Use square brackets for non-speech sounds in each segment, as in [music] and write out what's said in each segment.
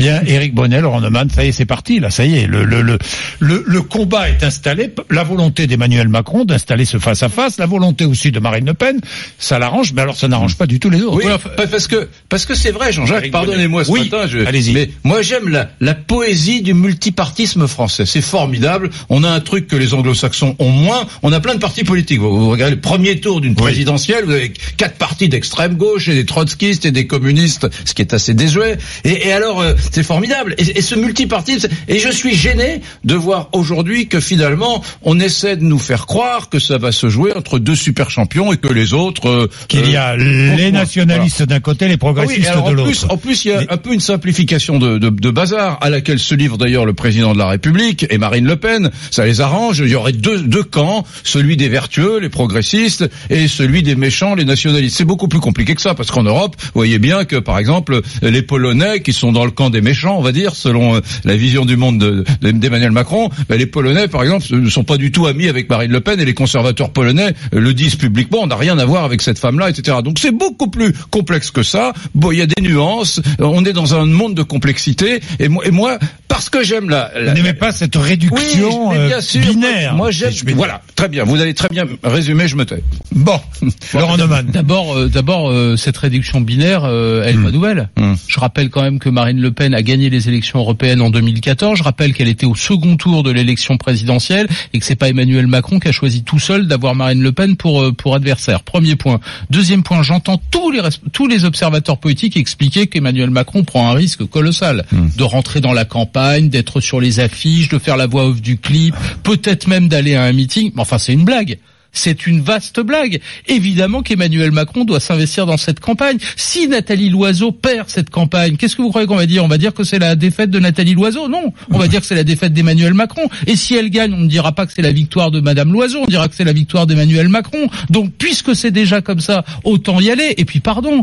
Bien, Éric Bonnet, Laurent Neumann, ça y est, c'est parti, là, ça y est. Le, le, le, le, le combat est installé. La volonté d'Emmanuel Macron d'installer ce face-à-face, la volonté aussi de Marine Le Pen, ça l'arrange, mais alors ça n'arrange pas du tout les autres. Oui, parce que parce que c'est vrai, Jean-Jacques, pardonnez-moi ce matin, je, allez-y. mais moi j'aime la, la poésie du multipartisme français. C'est formidable. On a un truc que les anglo-saxons ont moins. On a plein de partis politiques. Vous, vous regardez le premier tour d'une présidentielle, vous avez quatre partis d'extrême gauche et des trotskistes et des communistes, ce qui est assez désuet. Et, et alors, euh, c'est formidable. Et, et ce multipartisme, et je suis gêné de voir aujourd'hui que finalement, on essaie de nous faire croire que ça va se jouer entre deux super champions et que les autres... euh, Qu'il y a euh, les nationalistes d'un côté, les Ah oui, progressistes et alors, de en plus, l'autre. en plus, il y a un peu une simplification de, de, de bazar à laquelle se livre d'ailleurs le président de la République et Marine Le Pen. Ça les arrange. Il y aurait deux, deux camps, celui des vertueux, les progressistes, et celui des méchants, les nationalistes. C'est beaucoup plus compliqué que ça parce qu'en Europe, vous voyez bien que par exemple les Polonais qui sont dans le camp des méchants, on va dire, selon euh, la vision du monde de- de- d'Emmanuel Macron, ben, les Polonais par exemple ne sont pas du tout amis avec Marine Le Pen et les conservateurs polonais euh, le disent publiquement. On n'a rien à voir avec cette femme-là, etc. Donc c'est beaucoup plus complexe que ça. Bon, il y a des nuances. On est dans un monde de complexité. Et moi, et moi parce que j'aime la, Vous la- n'aimez pas cette réduction oui, mais bien euh, sûr. binaire Moi, j'aime. Voilà, très bien. Vous avez très bien résumé. Je me tais. Bon, [laughs] Laurent Neumann. D'abord, euh, d'abord, euh, cette réduction binaire, euh, elle est pas nouvelle. Hmm. Je rappelle quand même que Marine Le Pen a gagné les élections européennes en 2014. Je rappelle qu'elle était au second tour de l'élection présidentielle et que c'est pas Emmanuel Macron qui a choisi tout seul d'avoir Marine Le Pen pour euh, pour adversaire. Premier point. Deuxième point, j'entends tous les tous les observateurs politiques expliquer qu'Emmanuel Macron prend un risque colossal de rentrer dans la campagne, d'être sur les affiches, de faire la voix off du clip, peut-être même d'aller à un meeting. Mais enfin, c'est une blague. C'est une vaste blague. Évidemment qu'Emmanuel Macron doit s'investir dans cette campagne. Si Nathalie Loiseau perd cette campagne, qu'est-ce que vous croyez qu'on va dire? On va dire que c'est la défaite de Nathalie Loiseau? Non, on va dire que c'est la défaite d'Emmanuel Macron. Et si elle gagne, on ne dira pas que c'est la victoire de Madame Loiseau, on dira que c'est la victoire d'Emmanuel Macron. Donc, puisque c'est déjà comme ça, autant y aller. Et puis, pardon,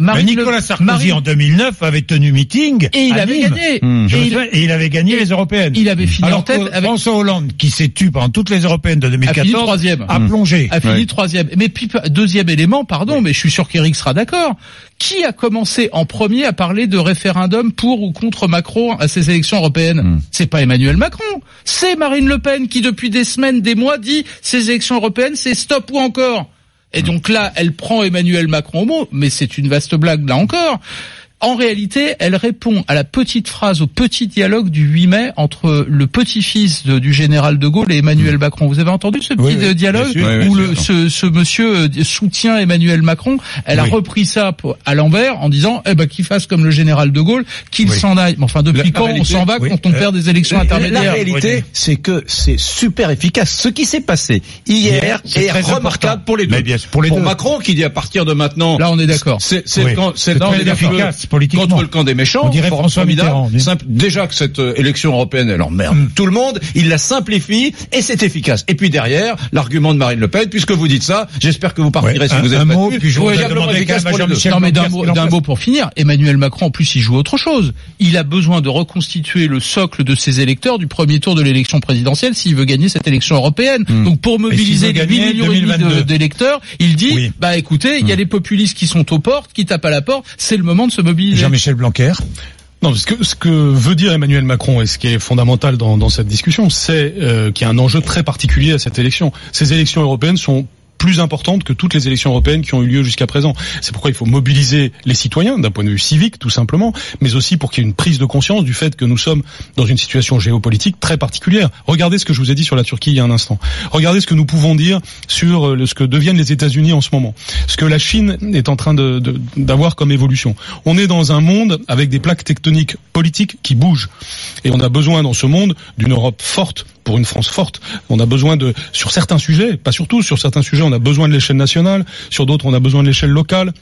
Mais Nicolas Sarkozy Marine- en 2009 avait tenu meeting et il avait Nîmes. gagné. Mmh. Et il- souviens, et il avait gagné les européennes. il avait fini Alors en tête avec François Hollande, qui s'est tu pendant toutes les européennes de a fini 2014, troisième. a plongé. a fini Ouais. troisième. Mais puis deuxième élément, pardon, mais je suis sûr qu'Éric sera d'accord. Qui a commencé en premier à parler de référendum pour ou contre Macron à ces élections européennes Hmm. C'est pas Emmanuel Macron, c'est Marine Le Pen qui depuis des semaines, des mois dit ces élections européennes c'est stop ou encore. Et donc là, elle prend Emmanuel Macron au mot, mais c'est une vaste blague là encore. En réalité, elle répond à la petite phrase, au petit dialogue du 8 mai entre le petit-fils du général de Gaulle et Emmanuel Macron. Vous avez entendu ce petit Oui, oui, euh, dialogue sûr. Oui, où le, ce, ce monsieur euh, soutient Emmanuel Macron Elle a repris ça pour- à l'envers en disant eh ben qu'il fasse comme le général de Gaulle, qu'il s'en aille. Mais enfin, depuis La- la quand on réalité- s'en va quand on Euh, perd des élections La intermédiaires réalité, Oui. c'est que c'est super efficace. Ce qui s'est passé hier est remarquable important. pour les deux. Mais bien pour les deux. Macron qui dit à partir de maintenant. Là, on est d'accord. C'est c'est Politiquement. contre le camp des méchants. On dirait François formidable. Mitterrand. Simple- déjà que cette euh, élection européenne, elle emmerde Mm. tout le monde. Il la simplifie et c'est efficace. Et puis derrière, l'argument de Marine Le Pen, puisque vous dites ça, j'espère que vous partirez Ouais, si un- vous êtes un mot, puis je voudrais demander Non mais d'un mot, pour finir, Emmanuel Macron en plus il joue autre chose. Il a besoin de reconstituer le socle de ses électeurs du premier tour de l'élection présidentielle s'il veut gagner cette élection européenne. Donc pour mobiliser les 8 gagner millions et demi de- 2022. d'électeurs, il dit Oui. bah écoutez, il y a les populistes qui sont aux portes, qui tapent à la porte, c'est le moment de se mobiliser. Jean-Michel Blanquer. Non, ce que, ce que veut dire Emmanuel Macron et ce qui est fondamental dans, dans cette discussion, c'est euh, qu'il y a un enjeu très particulier à cette élection. Ces élections européennes sont plus importantes que toutes les élections européennes qui ont eu lieu jusqu'à présent. C'est pourquoi il faut mobiliser les citoyens d'un point de vue civique, tout simplement, mais aussi pour qu'il y ait une prise de conscience du fait que nous sommes dans une situation géopolitique très particulière. Regardez ce que je vous ai dit sur la Turquie il y a un instant. Regardez ce que nous pouvons dire sur euh, ce que deviennent les États-Unis en ce moment. Ce que la Chine est en train d'avoir comme évolution. On est dans un monde avec des plaques tectoniques politiques qui bougent. Et on a besoin dans ce monde d'une Europe forte pour une France forte. On a besoin de, sur certains sujets, pas sur tous, sur certains sujets, on a besoin de l'échelle nationale, sur d'autres, on a besoin de l'échelle locale.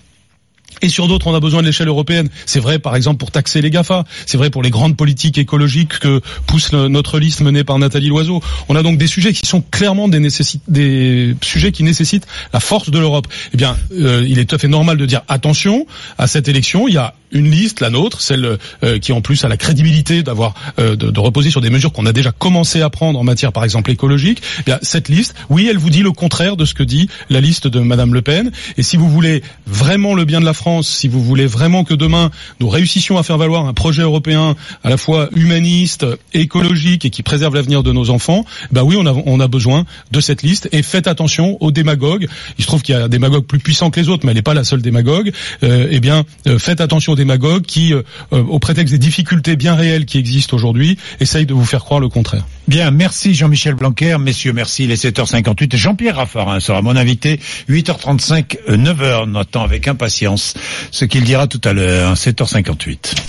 Et sur d'autres, on a besoin de l'échelle européenne. C'est vrai, par exemple, pour taxer les GAFA. C'est vrai pour les grandes politiques écologiques que pousse notre liste menée par Nathalie Loiseau. On a donc des sujets qui sont clairement des, des sujets qui nécessitent la force de l'Europe. Eh bien, euh, il est tout à fait normal de dire attention à cette élection. Il y a une liste, la nôtre, celle euh, qui en plus a la crédibilité d'avoir euh, de, de reposer sur des mesures qu'on a déjà commencé à prendre en matière, par exemple, écologique. Eh bien, cette liste, oui, elle vous dit le contraire de ce que dit la liste de Madame Le Pen. Et si vous voulez vraiment le bien de la France Si vous voulez vraiment que demain nous réussissions à faire valoir un projet européen à la fois humaniste, écologique et qui préserve l'avenir de nos enfants, bah oui, on a, besoin de cette liste. Et faites attention aux démagogues. Il se trouve qu'il y a des démagogues plus puissants que les autres, mais elle n'est pas la seule démagogue. Euh, eh bien, euh, faites attention aux démagogues qui, euh, au prétexte des difficultés bien réelles qui existent aujourd'hui, essayent de vous faire croire le contraire. Bien, merci Jean-Michel Blanquer. Messieurs, merci. Les 7h58. Jean-Pierre Raffarin sera mon invité. 8h35, 9h. On attend avec impatience ce qu'il dira tout à l'heure. 7h58.